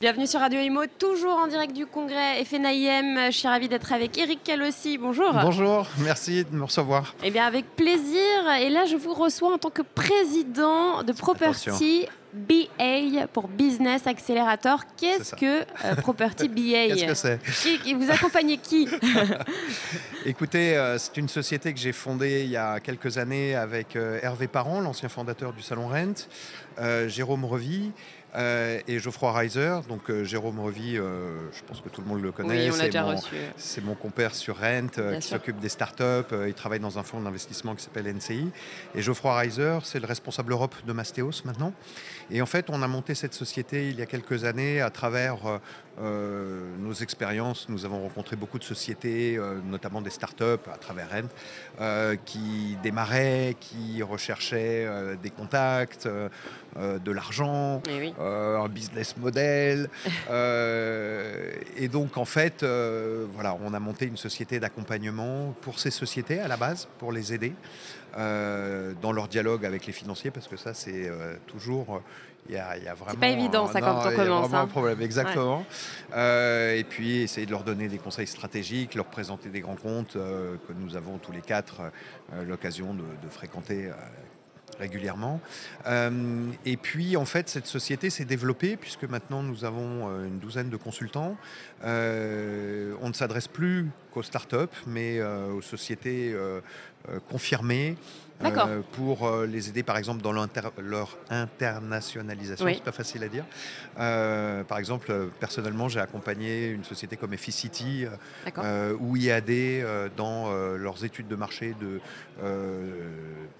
Bienvenue sur Radio Imo, toujours en direct du congrès FNAIM. Je suis ravie d'être avec Eric Calossi. Bonjour. Bonjour, merci de me recevoir. Eh bien, avec plaisir. Et là, je vous reçois en tant que président de Property BA pour Business Accelerator. Qu'est-ce que euh, Property BA Qu'est-ce que c'est? Qui- Vous accompagnez qui? Écoutez, euh, c'est une société que j'ai fondée il y a quelques années avec euh, Hervé Parent, l'ancien fondateur du Salon Rent, Jérôme Revy euh, et Geoffroy Reiser. Donc euh, Jérôme Revy, euh, je pense que tout le monde le connaît. Oui, on l'a c'est déjà mon- reçu. C'est mon compère sur Rent qui sûr. s'occupe des startups. il travaille dans un fonds d'investissement qui s'appelle NCI. Et Geoffroy Reiser, c'est le responsable Europe de Mastéos maintenant. Et en fait, on a monté cette société il y a quelques années à travers nos expériences. Nous avons rencontré beaucoup de sociétés, notamment des startups à travers Rent, qui démarraient, qui recherchaient des contacts, de l'argent, Eh oui. Euh, un business model. euh, et donc, en fait, euh, voilà, on a monté une société d'accompagnement pour ces sociétés à la base, pour les aider dans leur dialogue avec les financiers, parce que ça, c'est toujours. Il y, a, il y a vraiment. pas évident, ça, quand non, on il y a commence, vraiment hein. un problème, exactement. Euh, et puis, essayer de leur donner des conseils stratégiques, leur présenter des grands comptes euh, que nous avons tous les quatre euh, l'occasion de, de fréquenter. Régulièrement. Euh, et puis, en fait, cette société s'est développée puisque maintenant nous avons euh, une douzaine de consultants. Euh, on ne s'adresse plus qu'aux startups, mais aux sociétés confirmées. Euh, pour euh, les aider par exemple dans leur internationalisation, Oui. c'est pas facile à dire. Euh, par exemple, personnellement, j'ai accompagné une société comme Efficity ou IAD dans leurs études de marché de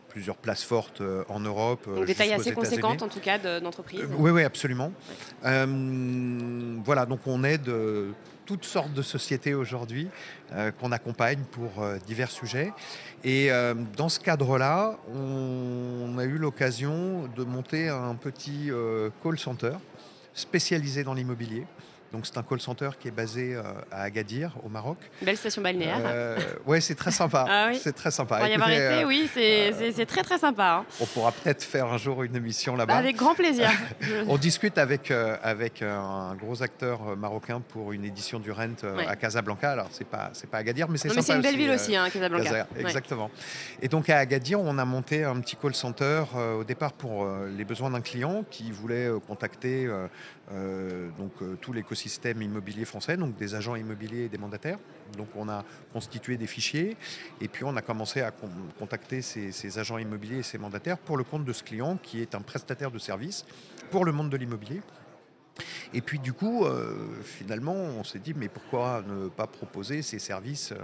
plusieurs places fortes en Europe. Donc, des tailles assez conséquentes, en tout cas, de- d'entreprise. Euh, oui, oui, absolument. Voilà, donc on aide toutes sortes de sociétés aujourd'hui euh, qu'on accompagne pour euh, divers sujets. Et euh, dans ce cadre-là, on, a eu l'occasion de monter un petit call center spécialisé dans l'immobilier. Donc c'est un call center qui est basé euh, à Agadir, au Maroc. Belle station balnéaire. Euh, ouais, c'est très sympa. Ah oui C'est très sympa. Pour y avoir été, euh, oui, c'est c'est- très très sympa. hein. on pourra peut-être faire un jour une émission là-bas. Avec grand plaisir. On discute avec, euh, avec un gros acteur euh, marocain pour une édition du Rent euh, Ouais. à Casablanca. Alors, c'est pas, c'est pas Agadir, mais c'est Non, mais sympa c'est une belle ville euh, aussi, hein, Casablanca. Ouais. Exactement. Et donc à Agadir, on a monté un petit call center euh, au départ pour euh, les besoins d'un client qui voulait euh, contacter euh, euh, donc euh, tout l'écosystème immobilier français, donc des agents immobiliers et des mandataires. Donc on a constitué des fichiers et puis on a commencé à con- contacter ces, ces agents immobiliers et ces mandataires pour le compte de ce client qui est un prestataire de service pour le monde de l'immobilier. Et puis du coup, euh, finalement, on s'est dit, mais pourquoi ne pas proposer ces services euh,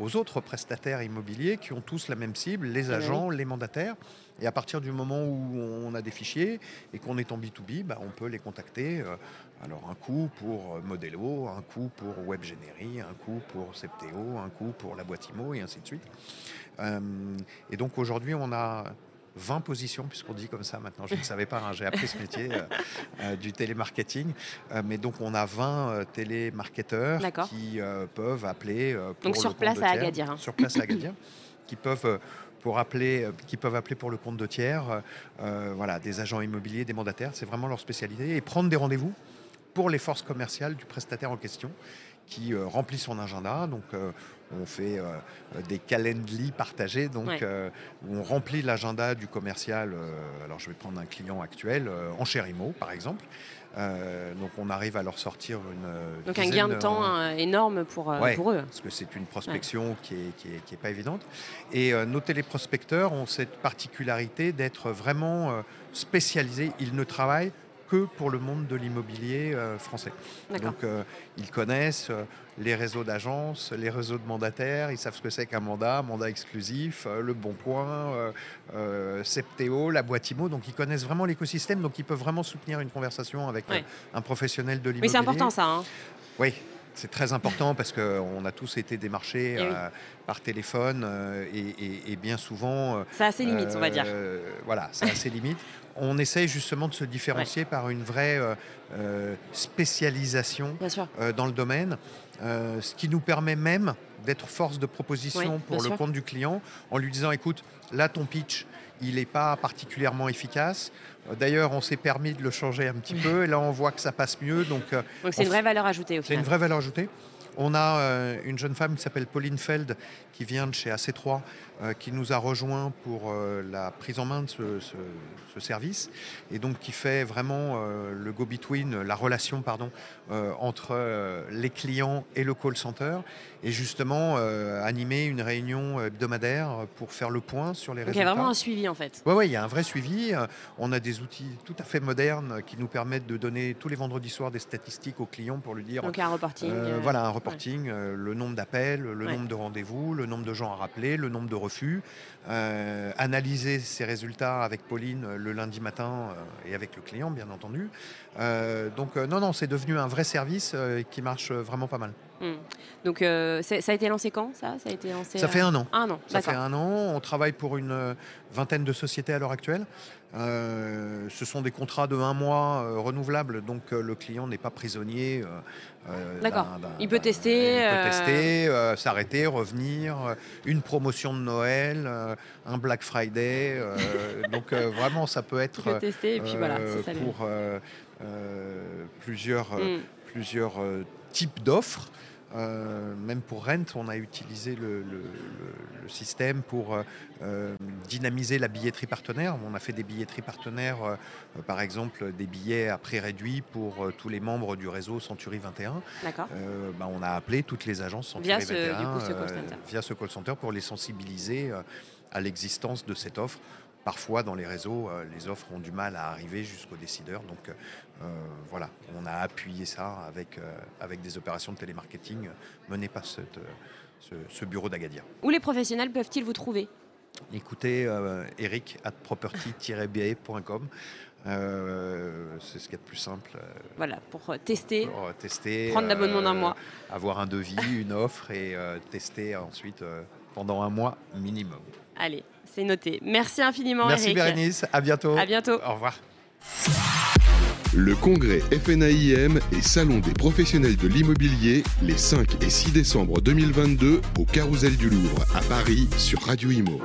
aux autres prestataires immobiliers qui ont tous la même cible, les ben agents, les mandataires Et à partir du moment où on a des fichiers et qu'on est en B2B, bah, on peut les contacter. euh, alors un coût pour Modelo, un coût pour WebGenery, un coût pour Septéo, un coût pour la boîte IMO et ainsi de suite. Et donc aujourd'hui, on a 20 positions, puisqu'on dit comme ça maintenant, je ne savais pas, hein, j'ai appris ce métier euh, euh, du télémarketing. Euh, mais donc on a 20 euh, télémarketeurs qui peuvent appeler pour Donc le sur compte place de à tiers. Agadir, hein. Sur place à Agadir, qui peuvent pour appeler, qui peuvent appeler pour le compte de tiers, euh, voilà, des agents immobiliers, des mandataires, c'est vraiment leur spécialité, et prendre des rendez-vous pour les forces commerciales du prestataire en question, qui euh, remplit son agenda. Donc euh, on fait euh, des calendly partagés, donc Ouais. euh, où on remplit l'agenda du commercial. euh, alors je vais prendre un client actuel, euh, en Chérimo par exemple. Donc on arrive à leur sortir une. Donc un gain de temps énorme pour, Ouais. pour eux. parce que c'est une prospection qui n'est qui est, qui est pas évidente. Et nos téléprospecteurs ont cette particularité d'être vraiment spécialisés. Ils ne travaillent que pour le monde de l'immobilier euh, français. Donc euh, ils connaissent euh, les réseaux d'agences, les réseaux de mandataires, ils savent ce que c'est qu'un mandat, mandat exclusif, le Bon Coin, Septéo, la boîte IMO. Donc ils connaissent vraiment l'écosystème, donc ils peuvent vraiment soutenir une conversation avec un professionnel de Oui, l'immobilier. c'est important ça. hein. Oui, c'est très important parce qu'on a tous été démarchés oui. euh, par téléphone euh, et, et- et bien souvent. euh, Ça a ses limites, on va dire. voilà, ça a ses limites. On essaye justement de se différencier par une vraie spécialisation dans le domaine, ce qui nous permet même d'être force de proposition Oui, pour le sûr. compte du client en lui disant écoute, là ton pitch, il n'est pas particulièrement efficace. Euh, D'ailleurs, on s'est permis de le changer un petit peu et là on voit que ça passe mieux. Donc euh, c'est une vraie valeur ajoutée au c'est une vraie valeur ajoutée. On a euh, une jeune femme qui s'appelle Pauline Feld, qui vient de chez AC3, euh, qui nous a rejoint pour euh, la prise en main de ce, ce- ce service, et donc qui fait vraiment le go-between, la relation pardon, entre les clients et le call center, et justement animer une réunion hebdomadaire pour faire le point sur les Donc il y a vraiment un suivi en fait. Oui, il y a un vrai suivi. On a des outils tout à fait modernes qui nous permettent de donner tous les vendredis soirs des statistiques aux clients pour lui dire Donc il y a un reporting. euh, voilà, un reporting, euh, le nombre d'appels, le Ouais. nombre de rendez-vous, le nombre de gens à rappeler, le nombre de refus. Euh, analyser ces résultats avec Pauline euh, le lundi matin et avec le client, bien entendu. Donc, non, non, c'est devenu un vrai service qui marche vraiment pas mal. Hmm. Donc euh, ça a été lancé quand ça? Ça a été lancé. Ça fait un an. Un an. Ça fait un an. On travaille pour une euh, vingtaine de sociétés à l'heure actuelle. Euh, ce sont des contrats de un mois euh, renouvelables, donc le client n'est pas prisonnier. D'accord. Il peut tester, Il peut tester, s'arrêter, revenir. une promotion de Noël, un Black Friday. donc vraiment, ça peut être peux tester et puis voilà, c'est ça. le- pour plusieurs, Hmm. plusieurs types d'offres. Euh, même pour Rent, on a utilisé le, le- le- le système pour euh, euh, dynamiser la billetterie partenaire. On a fait des billetteries partenaires, euh, par exemple des billets à prix réduit pour tous les membres du réseau Century 21. D'accord. Bah, on a appelé toutes les agences Century Via ce- 21 du coup, ce call euh, center. via ce call center pour les sensibiliser à l'existence de cette offre. Parfois, dans les réseaux, euh, les offres ont du mal à arriver jusqu'aux décideurs. Donc, euh, euh, voilà, on a appuyé ça avec, avec des opérations de télémarketing menées par cette, ce, ce bureau d'Agadia. Où les professionnels peuvent-ils vous trouver? Écoutez, euh, eric at property-ba.com. Euh, c'est ce qu'il y a de plus simple Voilà, pour tester. pour tester. Prendre l'abonnement d'un euh, mois. Avoir un devis, une offre et tester ensuite pendant un mois minimum. Allez, c'est noté. Merci infiniment, Merci Eric. Bérénice, à bientôt. À bientôt. Au revoir. Le congrès FNAIM et Salon des professionnels de l'immobilier les 5 et 6 décembre 2022 au Carousel du Louvre à Paris sur Radio Imo.